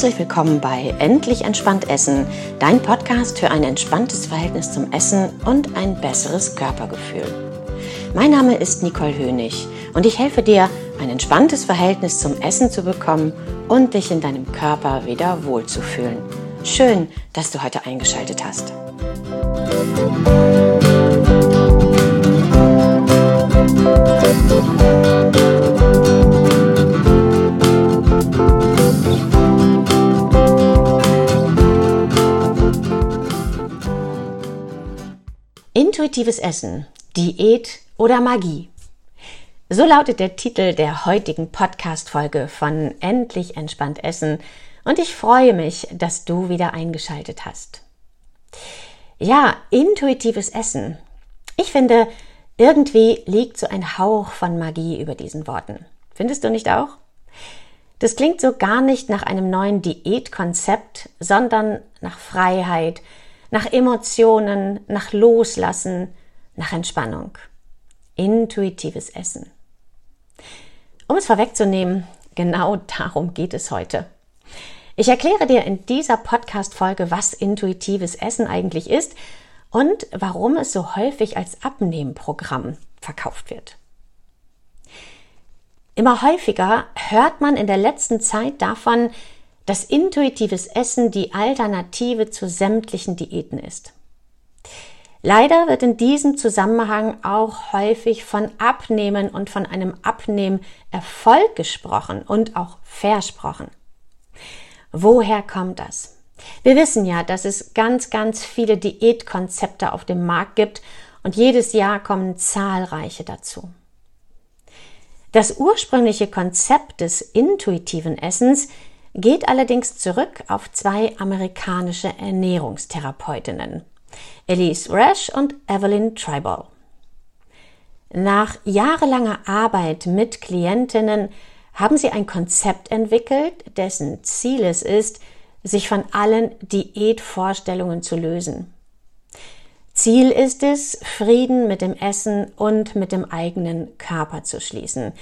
Herzlich willkommen bei Endlich entspannt Essen, dein Podcast für ein entspanntes Verhältnis zum Essen und ein besseres Körpergefühl. Mein Name ist Nicole Hönig und ich helfe dir, ein entspanntes Verhältnis zum Essen zu bekommen und dich in deinem Körper wieder wohlzufühlen. Schön, dass du heute eingeschaltet hast. Intuitives Essen, Diät oder Magie? So lautet der Titel der heutigen Podcast-Folge von Endlich entspannt Essen und ich freue mich, dass du wieder eingeschaltet hast. Ja, intuitives Essen. Ich finde, irgendwie liegt so ein Hauch von Magie über diesen Worten. Findest du nicht auch? Das klingt so gar nicht nach einem neuen Diätkonzept, sondern nach Freiheit, nach Emotionen, nach Loslassen, nach Entspannung. Intuitives Essen. Um es vorwegzunehmen, genau darum geht es heute. Ich erkläre dir in dieser Podcast-Folge, was intuitives Essen eigentlich ist und warum es so häufig als Abnehmprogramm verkauft wird. Immer häufiger hört man in der letzten Zeit davon, dass intuitives Essen die Alternative zu sämtlichen Diäten ist. Leider wird in diesem Zusammenhang auch häufig von Abnehmen und von einem Abnehmerfolg gesprochen und auch versprochen. Woher kommt das? Wir wissen ja, dass es ganz, ganz viele Diätkonzepte auf dem Markt gibt und jedes Jahr kommen zahlreiche dazu. Das ursprüngliche Konzept des intuitiven Essens geht allerdings zurück auf zwei amerikanische Ernährungstherapeutinnen, Elise Rash und Evelyn Tribal. Nach jahrelanger Arbeit mit Klientinnen haben sie ein Konzept entwickelt, dessen Ziel es ist, sich von allen Diätvorstellungen zu lösen. Ziel ist es, Frieden mit dem Essen und mit dem eigenen Körper zu schließen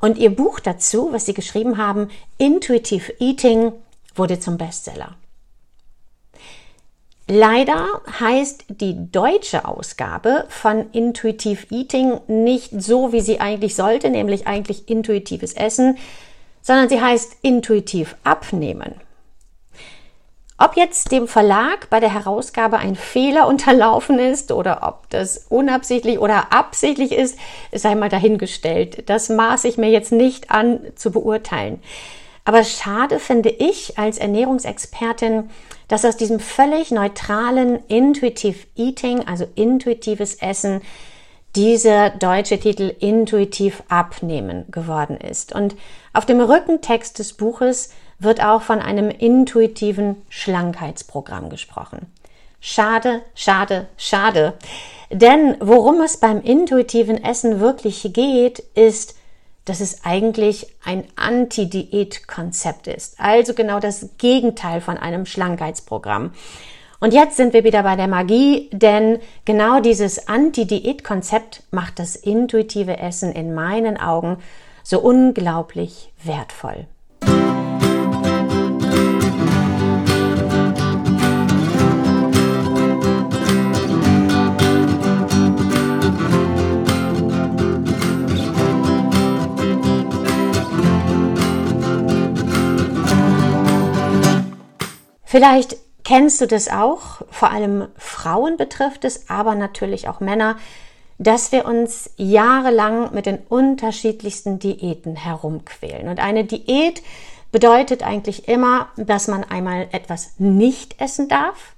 und ihr Buch dazu, was sie geschrieben haben, Intuitive Eating, wurde zum Bestseller. Leider heißt die deutsche Ausgabe von Intuitive Eating nicht so, wie sie eigentlich sollte, nämlich eigentlich intuitives Essen, sondern sie heißt intuitiv abnehmen. Ob jetzt dem Verlag bei der Herausgabe ein Fehler unterlaufen ist oder ob das unabsichtlich oder absichtlich ist, sei mal dahingestellt. Das maße ich mir jetzt nicht an zu beurteilen. Aber schade finde ich als Ernährungsexpertin, dass aus diesem völlig neutralen Intuitive Eating, also intuitives Essen, dieser deutsche Titel Intuitiv Abnehmen geworden ist. Und auf dem Rückentext des Buches wird auch von einem intuitiven Schlankheitsprogramm gesprochen. Schade, schade, schade. Denn worum es beim intuitiven Essen wirklich geht, ist, dass es eigentlich ein Anti-Diät-Konzept ist. Also genau das Gegenteil von einem Schlankheitsprogramm. Und jetzt sind wir wieder bei der Magie, denn genau dieses Anti-Diät-Konzept macht das intuitive Essen in meinen Augen so unglaublich wertvoll. Vielleicht kennst du das auch, vor allem Frauen betrifft es, aber natürlich auch Männer, dass wir uns jahrelang mit den unterschiedlichsten Diäten herumquälen. Und eine Diät bedeutet eigentlich immer, dass man einmal etwas nicht essen darf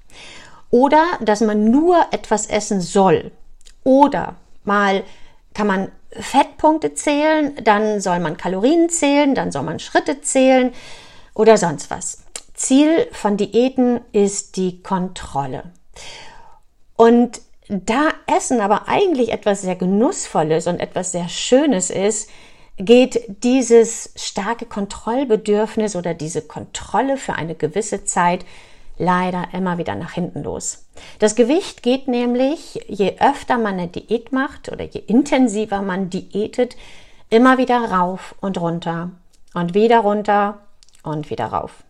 oder dass man nur etwas essen soll. Oder mal kann man Fettpunkte zählen, dann soll man Kalorien zählen, dann soll man Schritte zählen oder sonst was. Ziel von Diäten ist die Kontrolle. Und da Essen aber eigentlich etwas sehr Genussvolles und etwas sehr Schönes ist, geht dieses starke Kontrollbedürfnis oder diese Kontrolle für eine gewisse Zeit leider immer wieder nach hinten los. Das Gewicht geht nämlich, je öfter man eine Diät macht oder je intensiver man diätet, immer wieder rauf und runter und wieder runter und wieder rauf.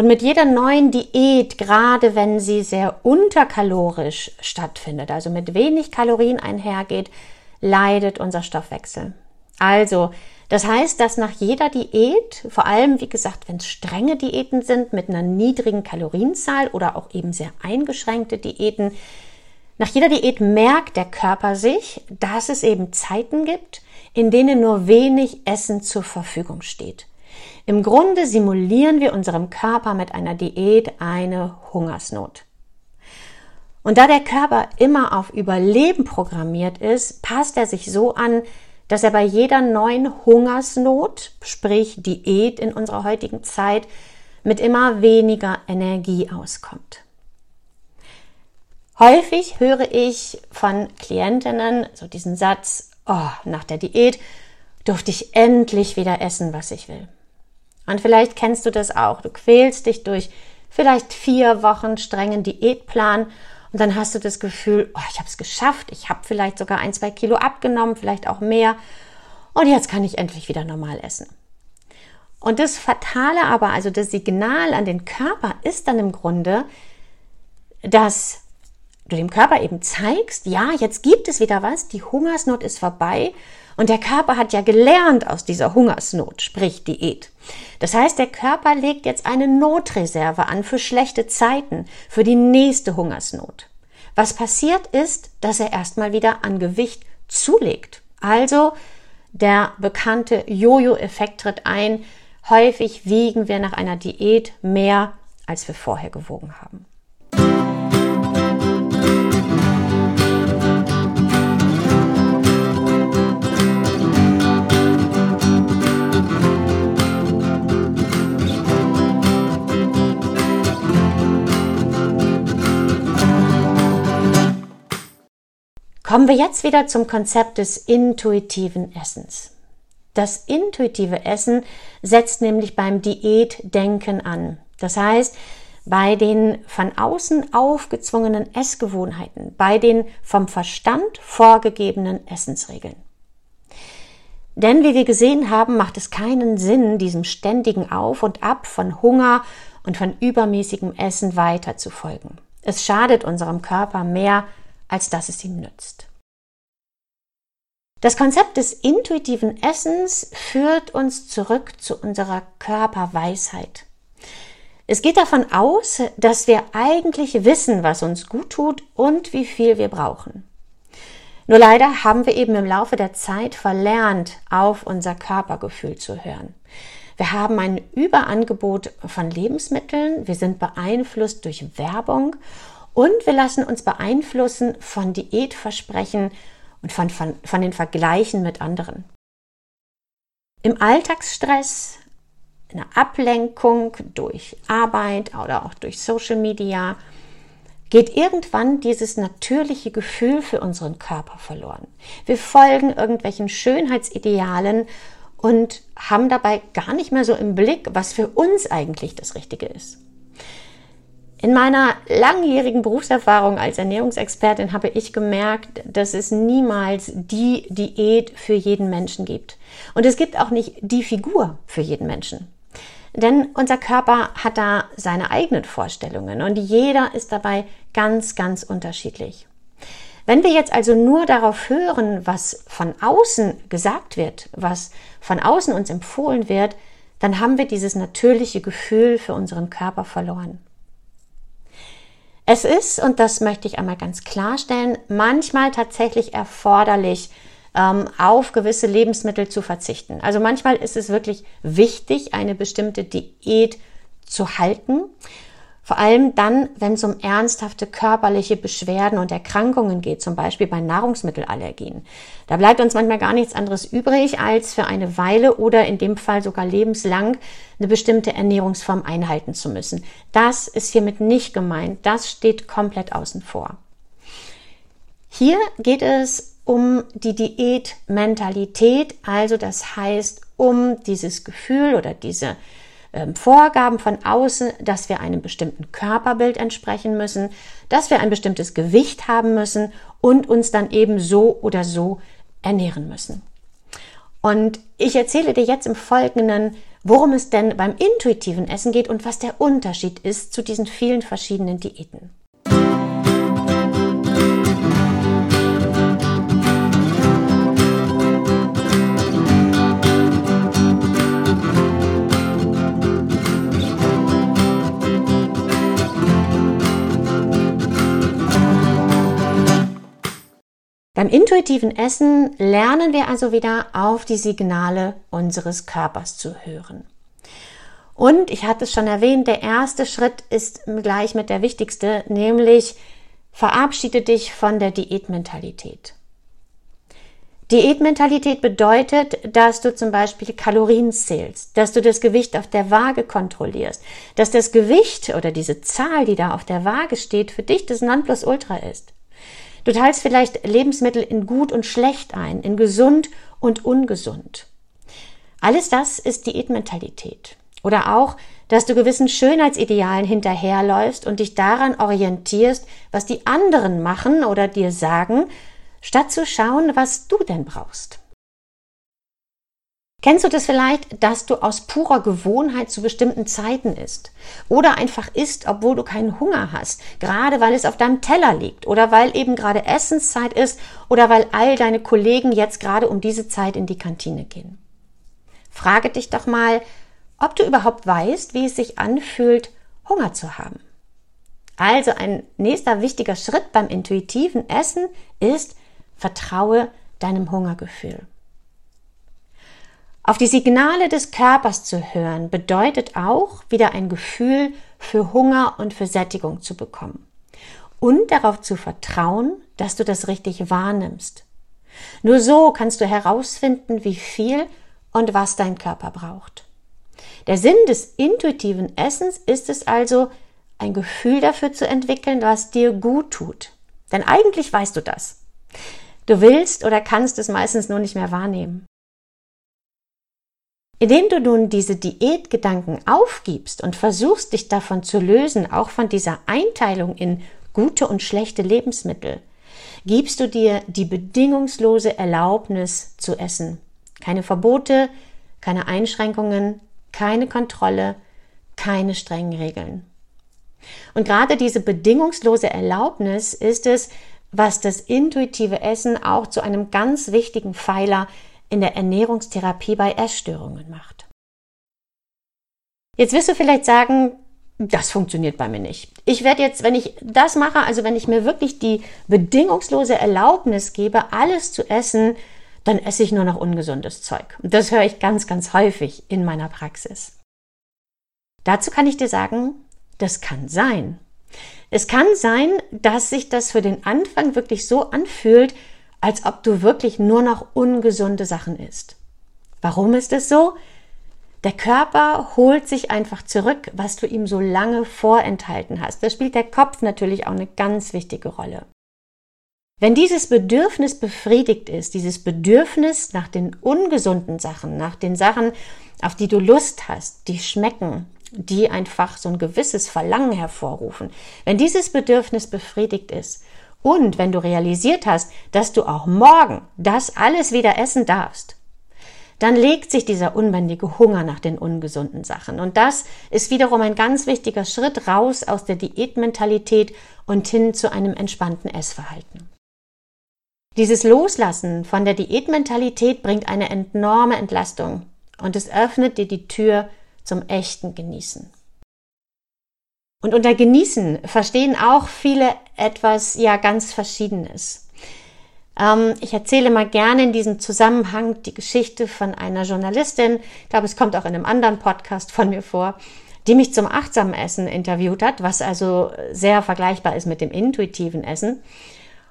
Und mit jeder neuen Diät, gerade wenn sie sehr unterkalorisch stattfindet, also mit wenig Kalorien einhergeht, leidet unser Stoffwechsel. Also, das heißt, dass nach jeder Diät, vor allem wie gesagt, wenn es strenge Diäten sind mit einer niedrigen Kalorienzahl oder auch eben sehr eingeschränkte Diäten, nach jeder Diät merkt der Körper sich, dass es eben Zeiten gibt, in denen nur wenig Essen zur Verfügung steht. Im Grunde simulieren wir unserem Körper mit einer Diät eine Hungersnot. Und da der Körper immer auf Überleben programmiert ist, passt er sich so an, dass er bei jeder neuen Hungersnot, sprich Diät in unserer heutigen Zeit, mit immer weniger Energie auskommt. Häufig höre ich von Klientinnen so diesen Satz, oh, nach der Diät durfte ich endlich wieder essen, was ich will. Und vielleicht kennst du das auch. Du quälst dich durch vielleicht vier Wochen strengen Diätplan und dann hast du das Gefühl, oh, ich habe es geschafft, ich habe vielleicht sogar ein, zwei Kilo abgenommen, vielleicht auch mehr. Und jetzt kann ich endlich wieder normal essen. Und das Fatale aber, also das Signal an den Körper ist dann im Grunde, dass du dem Körper eben zeigst, ja, jetzt gibt es wieder was, die Hungersnot ist vorbei und der Körper hat ja gelernt aus dieser Hungersnot, sprich Diät. Das heißt, der Körper legt jetzt eine Notreserve an für schlechte Zeiten, für die nächste Hungersnot. Was passiert ist, dass er erstmal wieder an Gewicht zulegt. Also der bekannte Jojo-Effekt tritt ein. Häufig wiegen wir nach einer Diät mehr, als wir vorher gewogen haben. Kommen wir jetzt wieder zum Konzept des intuitiven Essens. Das intuitive Essen setzt nämlich beim Diätdenken an. Das heißt, bei den von außen aufgezwungenen Essgewohnheiten, bei den vom Verstand vorgegebenen Essensregeln. Denn wie wir gesehen haben, macht es keinen Sinn, diesem ständigen Auf und Ab von Hunger und von übermäßigem Essen weiter zu folgen. Es schadet unserem Körper mehr, als dass es ihm nützt. Das Konzept des intuitiven Essens führt uns zurück zu unserer Körperweisheit. Es geht davon aus, dass wir eigentlich wissen, was uns gut tut und wie viel wir brauchen. Nur leider haben wir eben im Laufe der Zeit verlernt, auf unser Körpergefühl zu hören. Wir haben ein Überangebot von Lebensmitteln, wir sind beeinflusst durch Werbung und wir lassen uns beeinflussen von Diätversprechen und von, von, von den Vergleichen mit anderen. Im Alltagsstress, in der Ablenkung durch Arbeit oder auch durch Social Media, geht irgendwann dieses natürliche Gefühl für unseren Körper verloren. Wir folgen irgendwelchen Schönheitsidealen und haben dabei gar nicht mehr so im Blick, was für uns eigentlich das Richtige ist. In meiner langjährigen Berufserfahrung als Ernährungsexpertin habe ich gemerkt, dass es niemals die Diät für jeden Menschen gibt. Und es gibt auch nicht die Figur für jeden Menschen. Denn unser Körper hat da seine eigenen Vorstellungen und jeder ist dabei ganz, ganz unterschiedlich. Wenn wir jetzt also nur darauf hören, was von außen gesagt wird, was von außen uns empfohlen wird, dann haben wir dieses natürliche Gefühl für unseren Körper verloren. Es ist, und das möchte ich einmal ganz klarstellen, manchmal tatsächlich erforderlich, ähm, auf gewisse Lebensmittel zu verzichten. Also manchmal ist es wirklich wichtig, eine bestimmte Diät zu halten. Vor allem dann, wenn es um ernsthafte körperliche Beschwerden und Erkrankungen geht, zum Beispiel bei Nahrungsmittelallergien. Da bleibt uns manchmal gar nichts anderes übrig, als für eine Weile oder in dem Fall sogar lebenslang eine bestimmte Ernährungsform einhalten zu müssen. Das ist hiermit nicht gemeint. Das steht komplett außen vor. Hier geht es um die Diätmentalität, also das heißt um dieses Gefühl oder diese ähm, Vorgaben von außen, dass wir einem bestimmten Körperbild entsprechen müssen, dass wir ein bestimmtes Gewicht haben müssen und uns dann eben so oder so ernähren müssen. Und ich erzähle dir jetzt im Folgenden, worum es denn beim intuitiven Essen geht und was der Unterschied ist zu diesen vielen verschiedenen Diäten. Beim intuitiven Essen lernen wir also wieder auf die Signale unseres Körpers zu hören. Und ich hatte es schon erwähnt, der erste Schritt ist gleich mit der wichtigste, nämlich verabschiede dich von der Diätmentalität. Diätmentalität bedeutet, dass du zum Beispiel Kalorien zählst, dass du das Gewicht auf der Waage kontrollierst, dass das Gewicht oder diese Zahl, die da auf der Waage steht, für dich das Nonplusultra ist. Du teilst vielleicht Lebensmittel in gut und schlecht ein, in gesund und ungesund. Alles das ist Diätmentalität. Oder auch, dass du gewissen Schönheitsidealen hinterherläufst und dich daran orientierst, was die anderen machen oder dir sagen, statt zu schauen, was du denn brauchst. Kennst du das vielleicht, dass du aus purer Gewohnheit zu bestimmten Zeiten isst? Oder einfach isst, obwohl du keinen Hunger hast, gerade weil es auf deinem Teller liegt oder weil eben gerade Essenszeit ist oder weil all deine Kollegen jetzt gerade um diese Zeit in die Kantine gehen. Frage dich doch mal, ob du überhaupt weißt, wie es sich anfühlt, Hunger zu haben. Also ein nächster wichtiger Schritt beim intuitiven Essen ist, vertraue deinem Hungergefühl. Auf die Signale des Körpers zu hören bedeutet auch, wieder ein Gefühl für Hunger und für Sättigung zu bekommen. Und darauf zu vertrauen, dass du das richtig wahrnimmst. Nur so kannst du herausfinden, wie viel und was dein Körper braucht. Der Sinn des intuitiven Essens ist es also, ein Gefühl dafür zu entwickeln, was dir gut tut. Denn eigentlich weißt du das. Du willst oder kannst es meistens nur nicht mehr wahrnehmen. Indem du nun diese Diätgedanken aufgibst und versuchst, dich davon zu lösen, auch von dieser Einteilung in gute und schlechte Lebensmittel, gibst du dir die bedingungslose Erlaubnis zu essen. Keine Verbote, keine Einschränkungen, keine Kontrolle, keine strengen Regeln. Und gerade diese bedingungslose Erlaubnis ist es, was das intuitive Essen auch zu einem ganz wichtigen Pfeiler in der Ernährungstherapie bei Essstörungen macht. Jetzt wirst du vielleicht sagen, das funktioniert bei mir nicht. Ich werde jetzt, wenn ich das mache, also wenn ich mir wirklich die bedingungslose Erlaubnis gebe, alles zu essen, dann esse ich nur noch ungesundes Zeug. Und das höre ich ganz, ganz häufig in meiner Praxis. Dazu kann ich dir sagen, das kann sein. Es kann sein, dass sich das für den Anfang wirklich so anfühlt, als ob du wirklich nur noch ungesunde Sachen isst. Warum ist es so? Der Körper holt sich einfach zurück, was du ihm so lange vorenthalten hast. Da spielt der Kopf natürlich auch eine ganz wichtige Rolle. Wenn dieses Bedürfnis befriedigt ist, dieses Bedürfnis nach den ungesunden Sachen, nach den Sachen, auf die du Lust hast, die schmecken, die einfach so ein gewisses Verlangen hervorrufen, wenn dieses Bedürfnis befriedigt ist und wenn du realisiert hast, dass du auch morgen das alles wieder essen darfst, dann legt sich dieser unbändige Hunger nach den ungesunden Sachen. Und das ist wiederum ein ganz wichtiger Schritt raus aus der Diätmentalität und hin zu einem entspannten Essverhalten. Dieses Loslassen von der Diätmentalität bringt eine enorme Entlastung und es öffnet dir die Tür zum echten Genießen. Und unter Genießen verstehen auch viele etwas ja ganz Verschiedenes. Ähm, ich erzähle mal gerne in diesem Zusammenhang die Geschichte von einer Journalistin, ich glaube, es kommt auch in einem anderen Podcast von mir vor, die mich zum achtsamen Essen interviewt hat, was also sehr vergleichbar ist mit dem intuitiven Essen.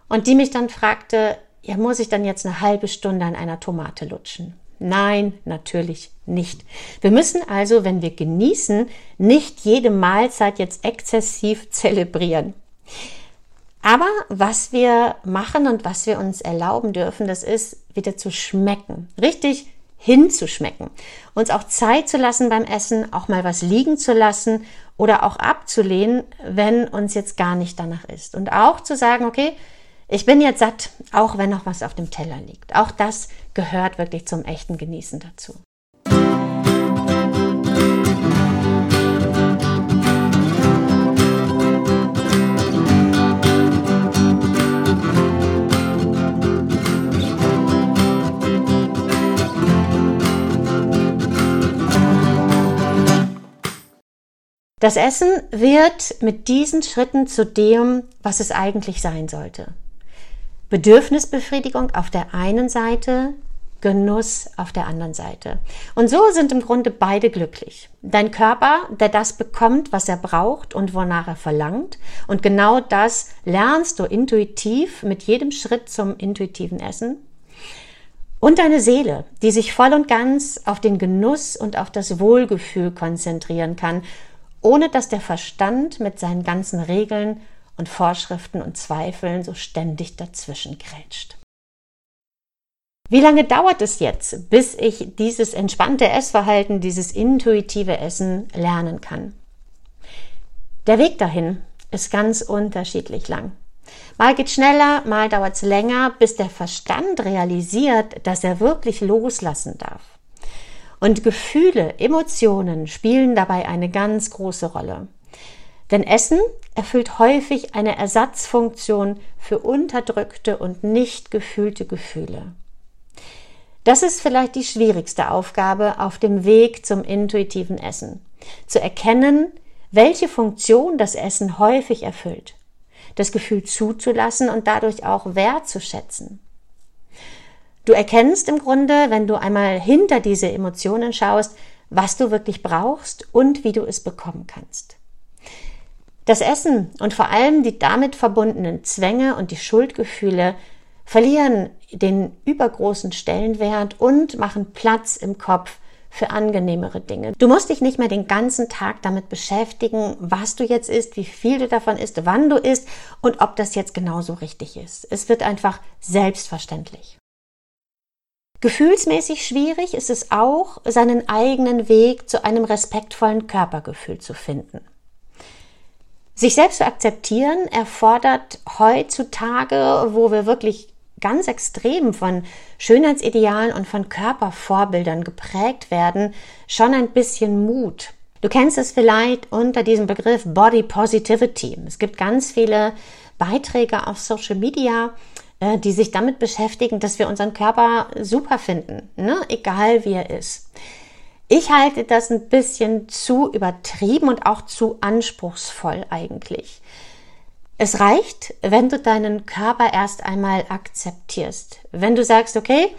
Und die mich dann fragte, ja, muss ich dann jetzt eine halbe Stunde an einer Tomate lutschen? Nein, natürlich nicht. Wir müssen also, wenn wir genießen, nicht jede Mahlzeit jetzt exzessiv zelebrieren. Aber was wir machen und was wir uns erlauben dürfen, das ist wieder zu schmecken. Richtig hinzuschmecken. Uns auch Zeit zu lassen beim Essen, auch mal was liegen zu lassen oder auch abzulehnen, wenn uns jetzt gar nicht danach ist. Und auch zu sagen, okay, ich bin jetzt satt, auch wenn noch was auf dem Teller liegt. Auch das gehört wirklich zum echten Genießen dazu. Das Essen wird mit diesen Schritten zu dem, was es eigentlich sein sollte. Bedürfnisbefriedigung auf der einen Seite, Genuss auf der anderen Seite. Und so sind im Grunde beide glücklich. Dein Körper, der das bekommt, was er braucht und wonach er verlangt. Und genau das lernst du intuitiv mit jedem Schritt zum intuitiven Essen. Und deine Seele, die sich voll und ganz auf den Genuss und auf das Wohlgefühl konzentrieren kann, ohne dass der Verstand mit seinen ganzen Regeln und Vorschriften und Zweifeln so ständig dazwischen grätscht. Wie lange dauert es jetzt, bis ich dieses entspannte Essverhalten, dieses intuitive Essen lernen kann? Der Weg dahin ist ganz unterschiedlich lang. Mal geht schneller, mal dauert es länger, bis der Verstand realisiert, dass er wirklich loslassen darf. Und Gefühle, Emotionen spielen dabei eine ganz große Rolle. Denn Essen erfüllt häufig eine Ersatzfunktion für unterdrückte und nicht gefühlte Gefühle. Das ist vielleicht die schwierigste Aufgabe auf dem Weg zum intuitiven Essen. Zu erkennen, welche Funktion das Essen häufig erfüllt. Das Gefühl zuzulassen und dadurch auch wertzuschätzen. Du erkennst im Grunde, wenn du einmal hinter diese Emotionen schaust, was du wirklich brauchst und wie du es bekommen kannst. Das Essen und vor allem die damit verbundenen Zwänge und die Schuldgefühle verlieren den übergroßen Stellenwert und machen Platz im Kopf für angenehmere Dinge. Du musst dich nicht mehr den ganzen Tag damit beschäftigen, was du jetzt isst, wie viel du davon isst, wann du isst und ob das jetzt genauso richtig ist. Es wird einfach selbstverständlich. Gefühlsmäßig schwierig ist es auch, seinen eigenen Weg zu einem respektvollen Körpergefühl zu finden. Sich selbst zu akzeptieren erfordert heutzutage, wo wir wirklich ganz extrem von Schönheitsidealen und von Körpervorbildern geprägt werden, schon ein bisschen Mut. Du kennst es vielleicht unter diesem Begriff Body Positivity. Es gibt ganz viele Beiträge auf Social Media, äh, die sich damit beschäftigen, dass wir unseren Körper super finden, ne? egal wie er ist. Ich halte das ein bisschen zu übertrieben und auch zu anspruchsvoll eigentlich. Es reicht, wenn du deinen Körper erst einmal akzeptierst. Wenn du sagst, okay,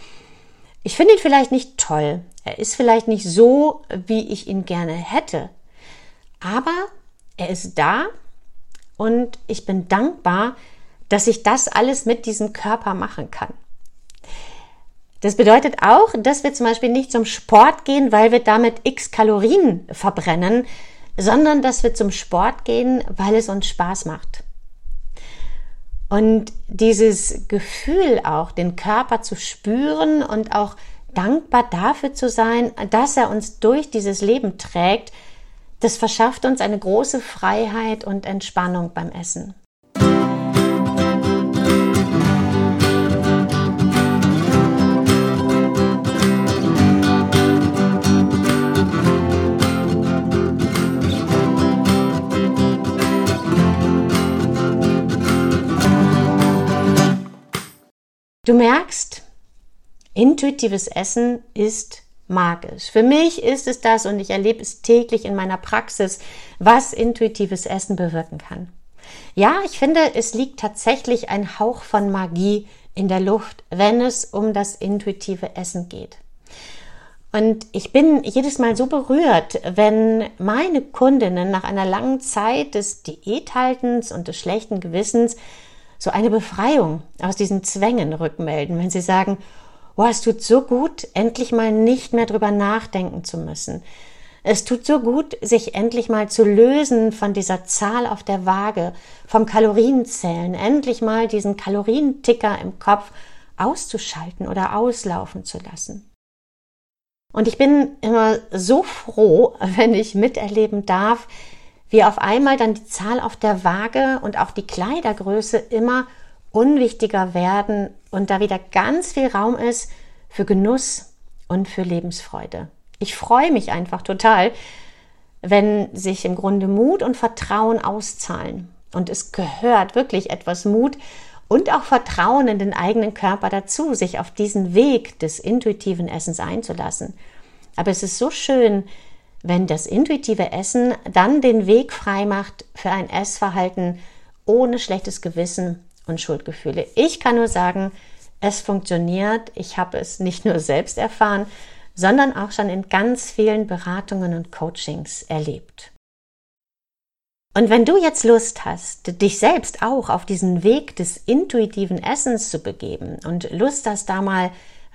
ich finde ihn vielleicht nicht toll, er ist vielleicht nicht so, wie ich ihn gerne hätte, aber er ist da und ich bin dankbar, dass ich das alles mit diesem Körper machen kann. Das bedeutet auch, dass wir zum Beispiel nicht zum Sport gehen, weil wir damit x Kalorien verbrennen, sondern dass wir zum Sport gehen, weil es uns Spaß macht. Und dieses Gefühl auch, den Körper zu spüren und auch dankbar dafür zu sein, dass er uns durch dieses Leben trägt, das verschafft uns eine große Freiheit und Entspannung beim Essen. Du merkst, intuitives Essen ist magisch. Für mich ist es das und ich erlebe es täglich in meiner Praxis, was intuitives Essen bewirken kann. Ja, ich finde, es liegt tatsächlich ein Hauch von Magie in der Luft, wenn es um das intuitive Essen geht. Und ich bin jedes Mal so berührt, wenn meine Kundinnen nach einer langen Zeit des Diäthaltens und des schlechten Gewissens so eine Befreiung aus diesen Zwängen rückmelden, wenn sie sagen, oh, es tut so gut, endlich mal nicht mehr drüber nachdenken zu müssen. Es tut so gut, sich endlich mal zu lösen von dieser Zahl auf der Waage, vom Kalorienzählen, endlich mal diesen Kalorienticker im Kopf auszuschalten oder auslaufen zu lassen. Und ich bin immer so froh, wenn ich miterleben darf, wie auf einmal dann die Zahl auf der Waage und auch die Kleidergröße immer unwichtiger werden und da wieder ganz viel Raum ist für Genuss und für Lebensfreude. Ich freue mich einfach total, wenn sich im Grunde Mut und Vertrauen auszahlen. Und es gehört wirklich etwas Mut und auch Vertrauen in den eigenen Körper dazu, sich auf diesen Weg des intuitiven Essens einzulassen. Aber es ist so schön, wenn das intuitive Essen dann den Weg frei macht für ein Essverhalten ohne schlechtes Gewissen und Schuldgefühle. Ich kann nur sagen, es funktioniert. Ich habe es nicht nur selbst erfahren, sondern auch schon in ganz vielen Beratungen und Coachings erlebt. Und wenn du jetzt Lust hast, dich selbst auch auf diesen Weg des intuitiven Essens zu begeben und Lust hast, da mal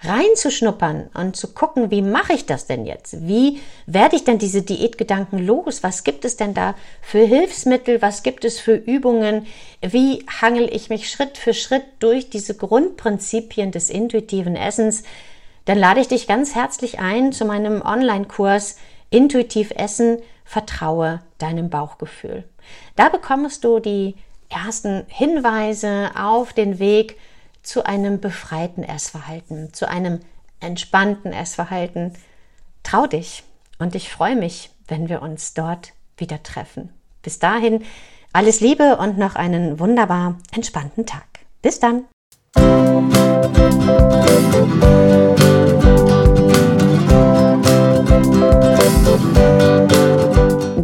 reinzuschnuppern und zu gucken, wie mache ich das denn jetzt? Wie werde ich denn diese Diätgedanken los? Was gibt es denn da für Hilfsmittel? Was gibt es für Übungen? Wie hangel ich mich Schritt für Schritt durch diese Grundprinzipien des intuitiven Essens? Dann lade ich dich ganz herzlich ein zu meinem Online-Kurs Intuitiv Essen, vertraue deinem Bauchgefühl. Da bekommst du die ersten Hinweise auf den Weg zu einem befreiten Essverhalten, zu einem entspannten Essverhalten. Trau dich und ich freue mich, wenn wir uns dort wieder treffen. Bis dahin alles Liebe und noch einen wunderbar entspannten Tag. Bis dann.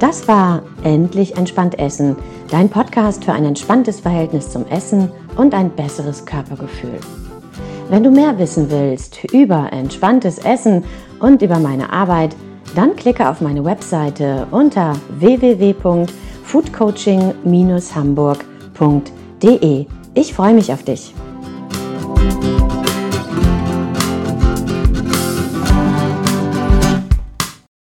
Das war Endlich entspannt Essen, dein Podcast für ein entspanntes Verhältnis zum Essen und ein besseres Körpergefühl. Wenn du mehr wissen willst über entspanntes Essen und über meine Arbeit, dann klicke auf meine Webseite unter www.foodcoaching-hamburg.de. Ich freue mich auf dich.